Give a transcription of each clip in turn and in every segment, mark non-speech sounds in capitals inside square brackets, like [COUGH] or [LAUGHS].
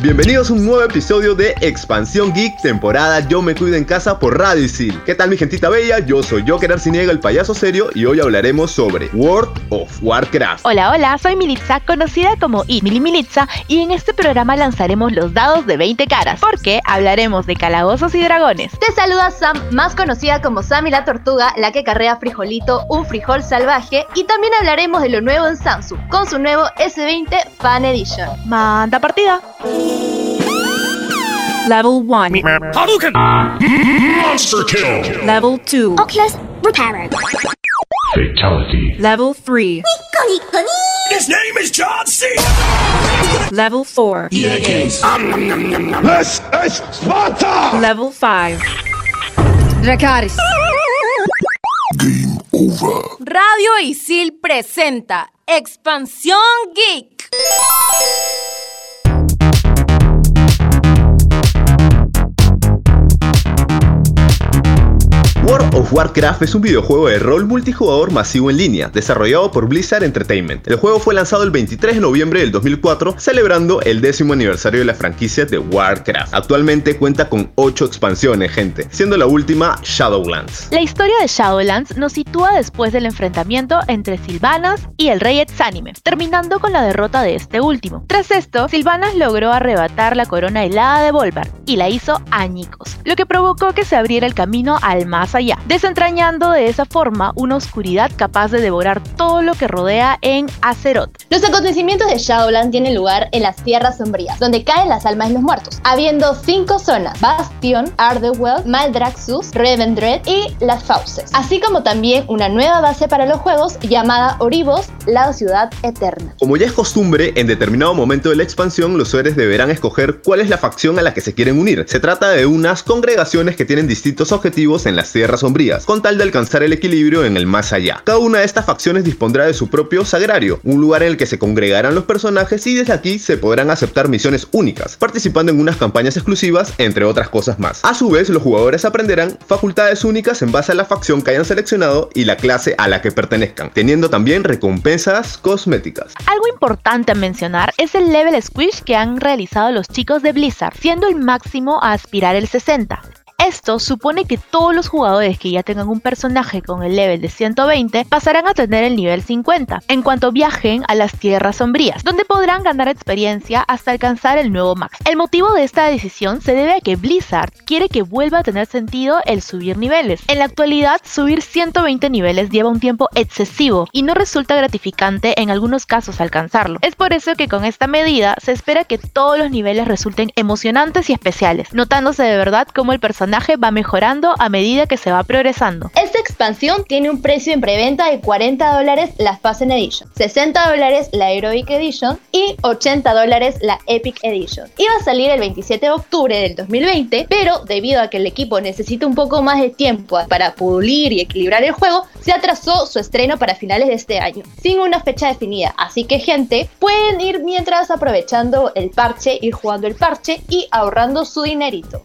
Bienvenidos a un nuevo episodio de Expansión Geek, temporada Yo me cuido en casa por Radio Isil. ¿Qué tal mi gentita bella? Yo soy Joker Arciniega, el payaso serio, y hoy hablaremos sobre World of Warcraft. Hola, hola, soy Militza, conocida como Mili Militza, y en este programa lanzaremos los dados de 20 caras, porque hablaremos de calabozos y dragones. Te saluda Sam, más conocida como Sammy la Tortuga, la que carrea frijolito, un frijol salvaje, y también hablaremos de lo nuevo en Samsung, con su nuevo S20 Fan Edition. Manda partida. Level 1. Hadouken! Monster kill! Level 2. Oculus Repairer. Fatality. Level 3. His name is John C. Level 4. This is Sparta! Level 5. Dracaris. Game over. Radio Isil presenta Expansión Geek. World of Warcraft es un videojuego de rol multijugador masivo en línea, desarrollado por Blizzard Entertainment. El juego fue lanzado el 23 de noviembre del 2004, celebrando el décimo aniversario de la franquicia de Warcraft. Actualmente cuenta con 8 expansiones, gente, siendo la última Shadowlands. La historia de Shadowlands nos sitúa después del enfrentamiento entre Sylvanas y el rey Exánime, terminando con la derrota de este último. Tras esto, Sylvanas logró arrebatar la corona helada de Volvar y la hizo añicos, lo que provocó que se abriera el camino al más allá, desentrañando de esa forma una oscuridad capaz de devorar todo lo que rodea en Azeroth. Los acontecimientos de Shadowland tienen lugar en las tierras sombrías, donde caen las almas de los muertos, habiendo cinco zonas: Bastion, Ardewell, Maldraxxus, Revendred y las Fauces, así como también una nueva base para los juegos llamada Oribos, la ciudad eterna. Como ya es costumbre, en determinado momento de la expansión, los usuarios deberán escoger cuál es la facción a la que se quieren unir. Se trata de unas congregaciones que tienen distintos objetivos en las tierras sombrías, con tal de alcanzar el equilibrio en el más allá. Cada una de estas facciones dispondrá de su propio sagrario, un lugar en el que se congregarán los personajes y desde aquí se podrán aceptar misiones únicas, participando en unas campañas exclusivas, entre otras cosas más. A su vez, los jugadores aprenderán facultades únicas en base a la facción que hayan seleccionado y la clase a la que pertenezcan, teniendo también recompensas cosméticas. Algo importante a mencionar es el level squish que han realizado los chicos de Blizzard, siendo el máximo a aspirar el 60. Esto supone que todos los jugadores que ya tengan un personaje con el level de 120 pasarán a tener el nivel 50 en cuanto viajen a las tierras sombrías, donde podrán ganar experiencia hasta alcanzar el nuevo max. El motivo de esta decisión se debe a que Blizzard quiere que vuelva a tener sentido el subir niveles. En la actualidad, subir 120 niveles lleva un tiempo excesivo y no resulta gratificante en algunos casos alcanzarlo. Es por eso que con esta medida se espera que todos los niveles resulten emocionantes y especiales, notándose de verdad cómo el personaje va mejorando a medida que se va progresando. Esta expansión tiene un precio en preventa de 40 dólares la Frozen Edition, 60 dólares la Heroic Edition y 80 dólares la Epic Edition. Iba a salir el 27 de octubre del 2020, pero debido a que el equipo necesita un poco más de tiempo para pulir y equilibrar el juego, se atrasó su estreno para finales de este año, sin una fecha definida. Así que gente, pueden ir mientras aprovechando el parche, ir jugando el parche y ahorrando su dinerito.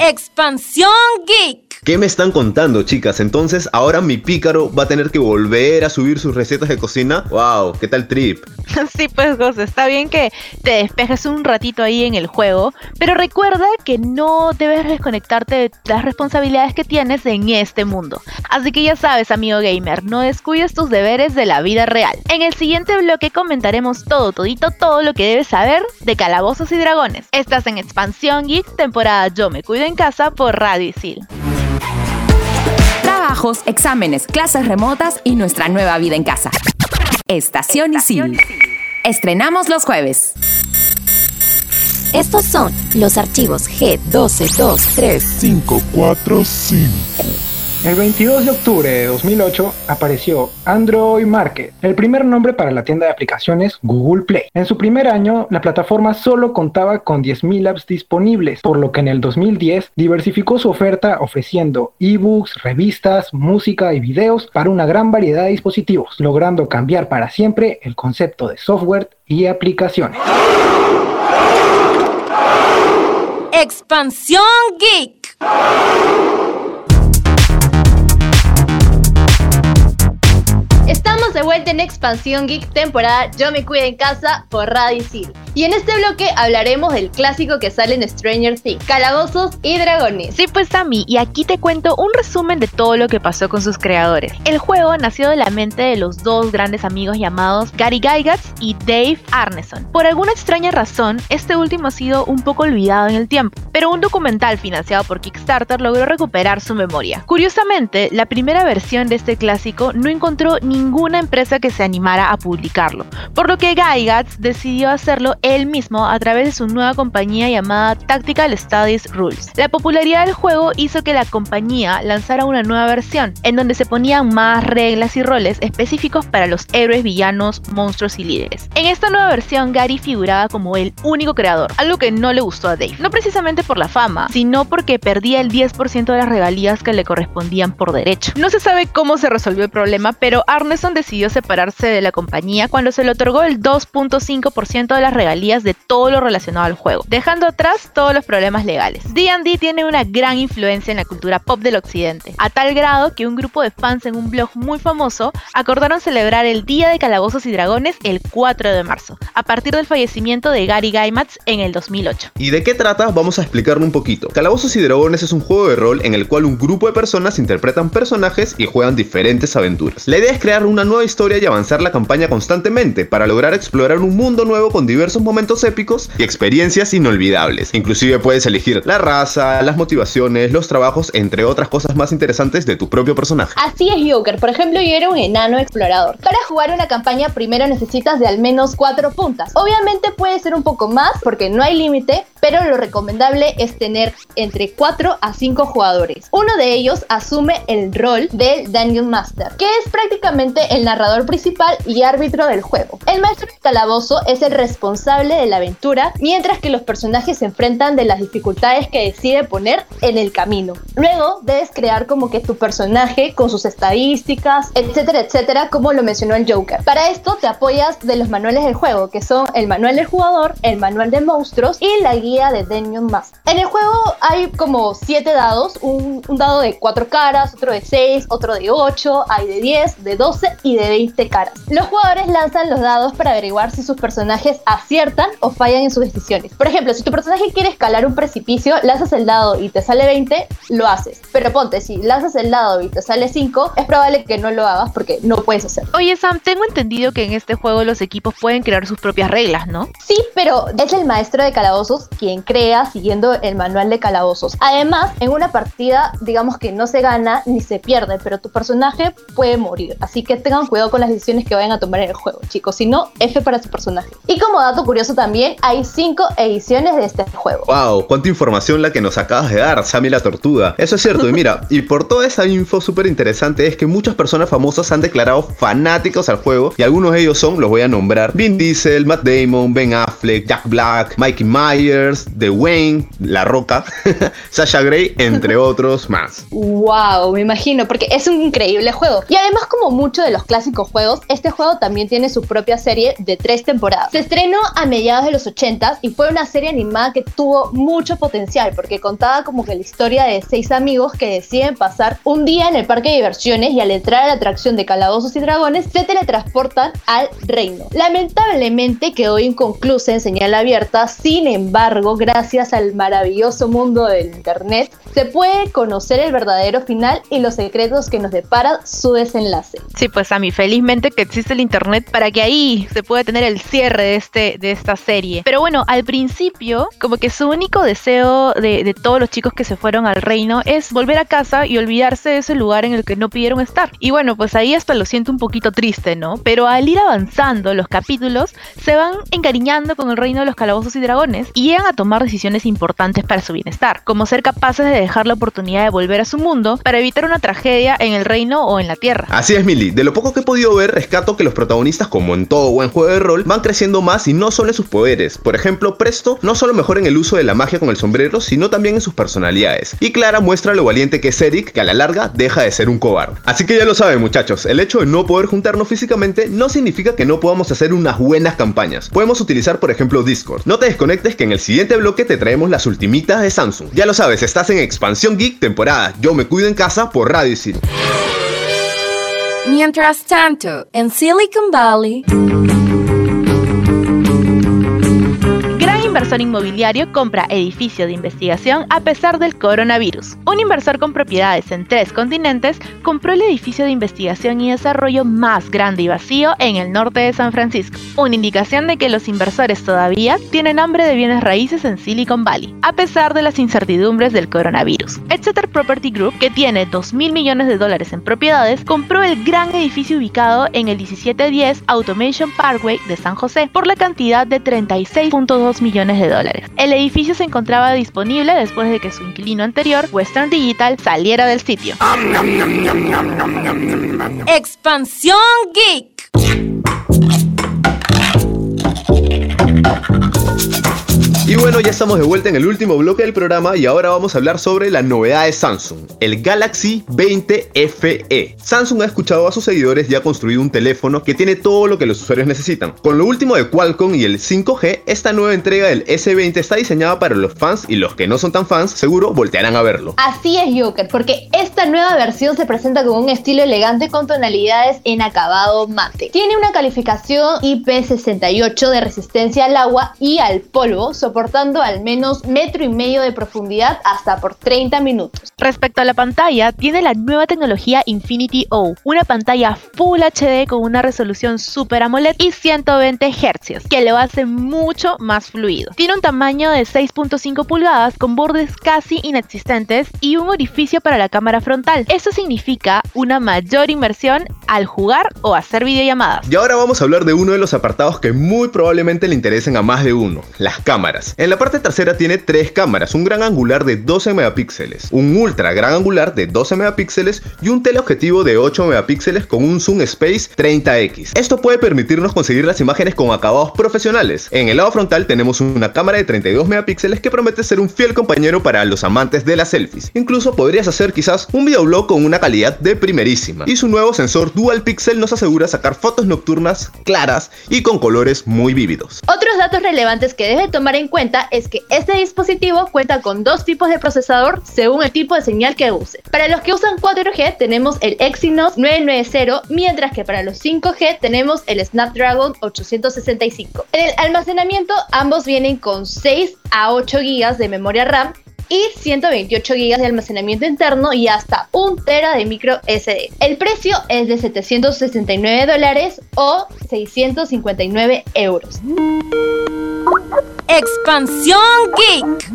Expansión Geek. ¿Qué me están contando, chicas? Entonces, ahora mi pícaro va a tener que volver a subir sus recetas de cocina. ¡Wow! ¿Qué tal trip? [LAUGHS] Sí, pues José, está bien que te despejes un ratito ahí en el juego, pero recuerda que no debes desconectarte de las responsabilidades que tienes en este mundo. Así que ya sabes, amigo gamer, no descuides tus deberes de la vida real. En el siguiente bloque comentaremos todo, todito, todo lo que debes saber de calabozos y dragones. Estás en Expansión Geek, temporada Yo me cuido en casa por Radio Isil. Trabajos, exámenes, clases remotas y nuestra nueva vida en casa. Estación Isil. Estrenamos los jueves. Estos son los archivos G12235. 545. El 22 de octubre de 2008 apareció Android Market, el primer nombre para la tienda de aplicaciones Google Play. En su primer año, la plataforma solo contaba con 10.000 apps disponibles, por lo que en el 2010 diversificó su oferta ofreciendo ebooks, revistas, música y videos para una gran variedad de dispositivos, logrando cambiar para siempre el concepto de software y aplicaciones. Expansión Geek. Vuelta en Expansión Geek temporada Yo me cuido en casa por Radio City. Y en este bloque hablaremos del clásico que sale en Stranger Things, Calabozos y Dragones. Sí, pues Sammy, y aquí te cuento un resumen de todo lo que pasó con sus creadores. El juego nació de la mente de los dos grandes amigos llamados Gary Gygax y Dave Arneson. Por alguna extraña razón, este último ha sido un poco olvidado en el tiempo, pero un documental financiado por Kickstarter logró recuperar su memoria. Curiosamente, la primera versión de este clásico no encontró ninguna empresa que se animara a publicarlo, por lo que Gygax decidió hacerlo él mismo a través de su nueva compañía llamada Tactical Studies Rules. La popularidad del juego hizo que la compañía lanzara una nueva versión, en donde se ponían más reglas y roles específicos para los héroes, villanos, monstruos y líderes. En esta nueva versión, Gary figuraba como el único creador, algo que no le gustó a Dave, no precisamente por la fama, sino porque perdía el 10% de las regalías que le correspondían por derecho. No se sabe cómo se resolvió el problema, pero Arneson decidió separarse de la compañía cuando se le otorgó el 2.5% de las regalías de todo lo relacionado al juego, dejando atrás todos los problemas legales. D&D tiene una gran influencia en la cultura pop del occidente, a tal grado que un grupo de fans en un blog muy famoso acordaron celebrar el Día de Calabozos y Dragones el 4 de marzo, a partir del fallecimiento de Gary Gygax en el 2008. ¿Y de qué trata? Vamos a explicarlo un poquito. Calabozos y Dragones es un juego de rol en el cual un grupo de personas interpretan personajes y juegan diferentes aventuras. La idea es crear una nueva historia y avanzar la campaña constantemente para lograr explorar un mundo nuevo con diversos momentos épicos y experiencias inolvidables. Inclusive puedes elegir la raza, las motivaciones, los trabajos, entre otras cosas más interesantes de tu propio personaje. Así es, Joker. Por ejemplo, yo era un enano explorador. Para jugar una campaña primero necesitas de al menos 4 puntas. Obviamente puede ser un poco más porque no hay límite, pero lo recomendable es tener entre 4 a 5 jugadores. Uno de ellos asume el rol del Dungeon Master, que es prácticamente el narrador principal y árbitro del juego. El maestro del calabozo es el responsable de la aventura, mientras que los personajes se enfrentan de las dificultades que decide poner en el camino. Luego debes crear como que tu personaje con sus estadísticas, etcétera, etcétera, como lo mencionó el Joker. Para esto te apoyas de los manuales del juego, que son el manual del jugador, el manual de monstruos y la guía de Dungeon Master. En el juego hay como 7 dados, un, un dado de 4 caras, otro de 6, otro de 8, hay de 10, de 12 y de 20 caras. Los jugadores lanzan los dados para averiguar si sus personajes aciertan o fallan en sus decisiones. Por ejemplo, si tu personaje quiere escalar un precipicio, lanzas el dado y te sale 20, lo haces. Pero ponte, si lanzas el dado y te sale 5, es probable que no lo hagas porque no puedes hacerlo. Oye Sam, tengo entendido que en este juego los equipos pueden crear sus propias reglas, ¿no? Sí, pero es el maestro de calabozos quien crea siguiendo el manual de calabozos. Además, en una partida, digamos que no se gana ni se pierde, pero tu personaje puede morir. Así que tengan cuidado con las decisiones que vayan a tomar en el juego, chicos. Si no, F para su personaje. Y como dato curioso también, hay 5 ediciones de este juego. Wow, cuánta información la que nos acabas de dar, Sammy la Tortuga. Eso es cierto, y mira, [LAUGHS] y por toda esa info súper interesante es que muchas personas famosas han declarado fanáticos al juego y algunos de ellos son, los voy a nombrar, Vin Diesel, Matt Damon, Ben Affleck, Jack Black, Mikey Myers, The Wayne, La Roca, [LAUGHS] Sasha Grey, entre otros más. Wow, me imagino, porque es un increíble juego. Y además, como muchos de los clásicos juegos, este juego también tiene su propia serie de tres temporadas. Se estrenó a mediados de los 80s y fue una serie animada que tuvo mucho potencial, porque contaba como que la historia de seis amigos que deciden pasar un día en el parque de diversiones y al entrar a la atracción de calabozos y dragones, se teletransportan al reino. Lamentablemente quedó inconclusa en señal abierta, sin embargo, gracias al maravilloso mundo del internet, se puede conocer el verdadero final y los secretos que nos depara su desenlace. Sí, pues a felizmente que existe el internet para que ahí se pueda tener el cierre de, este, de esta serie. Pero bueno, al principio, como que su único deseo de, de todos los chicos que se fueron al reino es volver a casa y olvidarse de ese lugar en el que no pidieron estar. Y bueno, pues ahí hasta lo siento un poquito triste, ¿no? Pero al ir avanzando los capítulos, se van encariñando con el reino de los calabozos y dragones y llegan a tomar decisiones importantes para su bienestar, como ser capaces de dejar la oportunidad de volver a su mundo para evitar una tragedia en el reino o en la tierra. Así es, Milly. De lo poco que he podido ver, rescato que los protagonistas, como en todo buen juego de rol, van creciendo más y no solo en sus poderes. Por ejemplo, Presto no solo mejora en el uso de la magia con el sombrero, sino también en sus personalidades. Y Clara muestra lo valiente que es Eric, que a la larga deja de ser un cobarde. Así que ya lo saben, muchachos, el hecho de no poder juntarnos físicamente no significa que no podamos hacer unas buenas campañas. Podemos utilizar, por ejemplo, Discord. No te desconectes que en el siguiente bloque te traemos las ultimitas de Samsung. Ya lo sabes, estás en Expansión Geek temporada Yo me cuido en casa por Radio City. Mientras tanto, en Silicon Valley... inversor inmobiliario compra edificio de investigación a pesar del coronavirus. Un inversor con propiedades en tres continentes compró el edificio de investigación y desarrollo más grande y vacío en el norte de San Francisco. Una indicación de que los inversores todavía tienen hambre de bienes raíces en Silicon Valley, a pesar de las incertidumbres del coronavirus. Exeter Property Group, que tiene 2 mil millones de dólares en propiedades, compró el gran edificio ubicado en el 1710 Automation Parkway de San José por la cantidad de 36.2 millones de El edificio se encontraba disponible después de que su inquilino anterior, Western Digital, saliera del sitio. Expansión Geek. Y bueno, ya estamos de vuelta en el último bloque del programa y ahora vamos a hablar sobre la novedad de Samsung, el Galaxy 20 FE. Samsung ha escuchado a sus seguidores y ha construido un teléfono que tiene todo lo que los usuarios necesitan. Con lo último de Qualcomm y el 5G, esta nueva entrega del S20 está diseñada para los fans y los que no son tan fans seguro voltearán a verlo. Así es, Joker, porque esta nueva versión se presenta con un estilo elegante con tonalidades en acabado mate. Tiene una calificación IP68 de resistencia al agua y al polvo, soportando al menos metro y medio de profundidad hasta por 30 minutos. Respecto a la pantalla, tiene la nueva tecnología Infinity O, una pantalla Full HD con una resolución Super AMOLED y 120 Hz, que lo hace mucho más fluido. Tiene un tamaño de 6.5 pulgadas con bordes casi inexistentes y un orificio para la cámara frontal. Eso significa una mayor inmersión al jugar o hacer videollamadas. Y ahora vamos a hablar de uno de los apartados que muy probablemente le interesen a más de uno, las cámaras. En la parte trasera tiene tres cámaras, un gran angular de 12 megapíxeles, un ultra gran angular de 12 megapíxeles y un teleobjetivo de 8 megapíxeles con un zoom space 30x. Esto puede permitirnos conseguir las imágenes con acabados profesionales. En el lado frontal tenemos una cámara de 32 megapíxeles que promete ser un fiel compañero para los amantes de las selfies. Incluso podrías hacer quizás un videoblog con una calidad de primerísima. Y su nuevo sensor dual pixel nos asegura sacar fotos nocturnas claras y con colores muy vívidos. Otros datos relevantes que debe tomar en cuenta es que este dispositivo cuenta con dos tipos de procesador según el tipo de señal que use. Para los que usan 4G tenemos el Exynos 990, mientras que para los 5G tenemos el Snapdragon 865. En el almacenamiento ambos vienen con 6 a 8 GB de memoria RAM y 128 GB de almacenamiento interno y hasta 1 tera de micro SD. El precio es de 769 dólares o 659 euros. Expansión Geek.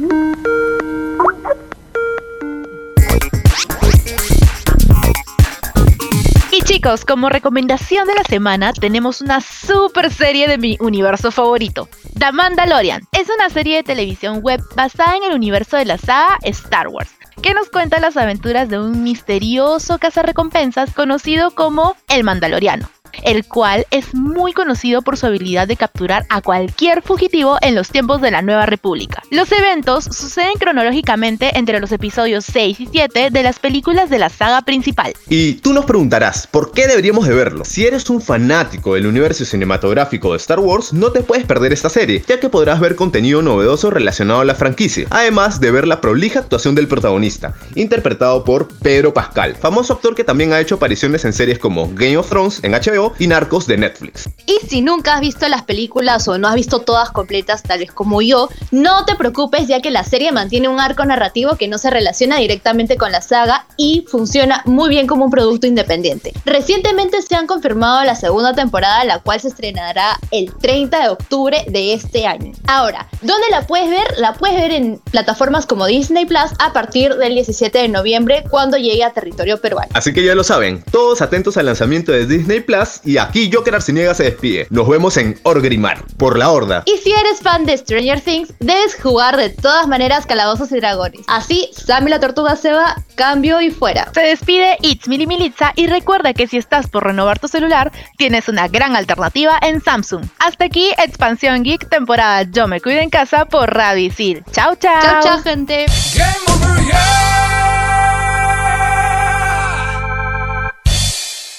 Chicos, como recomendación de la semana tenemos una super serie de mi universo favorito, The Mandalorian. Es una serie de televisión web basada en el universo de la saga Star Wars, que nos cuenta las aventuras de un misterioso cazarrecompensas conocido como el Mandaloriano el cual es muy conocido por su habilidad de capturar a cualquier fugitivo en los tiempos de la Nueva República. Los eventos suceden cronológicamente entre los episodios 6 y 7 de las películas de la saga principal. Y tú nos preguntarás, ¿por qué deberíamos de verlo? Si eres un fanático del universo cinematográfico de Star Wars, no te puedes perder esta serie, ya que podrás ver contenido novedoso relacionado a la franquicia, además de ver la prolija actuación del protagonista, interpretado por Pedro Pascal, famoso actor que también ha hecho apariciones en series como Game of Thrones en HBO y Narcos de Netflix. Y si nunca has visto las películas o no has visto todas completas, tal vez como yo, no te preocupes ya que la serie mantiene un arco narrativo que no se relaciona directamente con la saga y funciona muy bien como un producto independiente. Recientemente se han confirmado la segunda temporada, la cual se estrenará el 30 de octubre de este año. Ahora, ¿dónde la puedes ver? La puedes ver en plataformas como Disney Plus a partir del 17 de noviembre cuando llegue a territorio peruano. Así que ya lo saben, todos atentos al lanzamiento de Disney Plus y aquí Joker Arciniega se despide. Nos vemos en Orgrimmar, por la Horda. Y si eres fan de Stranger Things, debes jugar de todas maneras Calabozos y Dragones. Así, Sammy la Tortuga se va, cambio y fuera. Se despide It's Mili Militza y recuerda que si estás por renovar tu celular, tienes una gran alternativa en Samsung. Hasta aquí, Expansión Geek, temporada Yo me cuido en casa por Radio Isil. Chao, chao. Chao, chao, gente.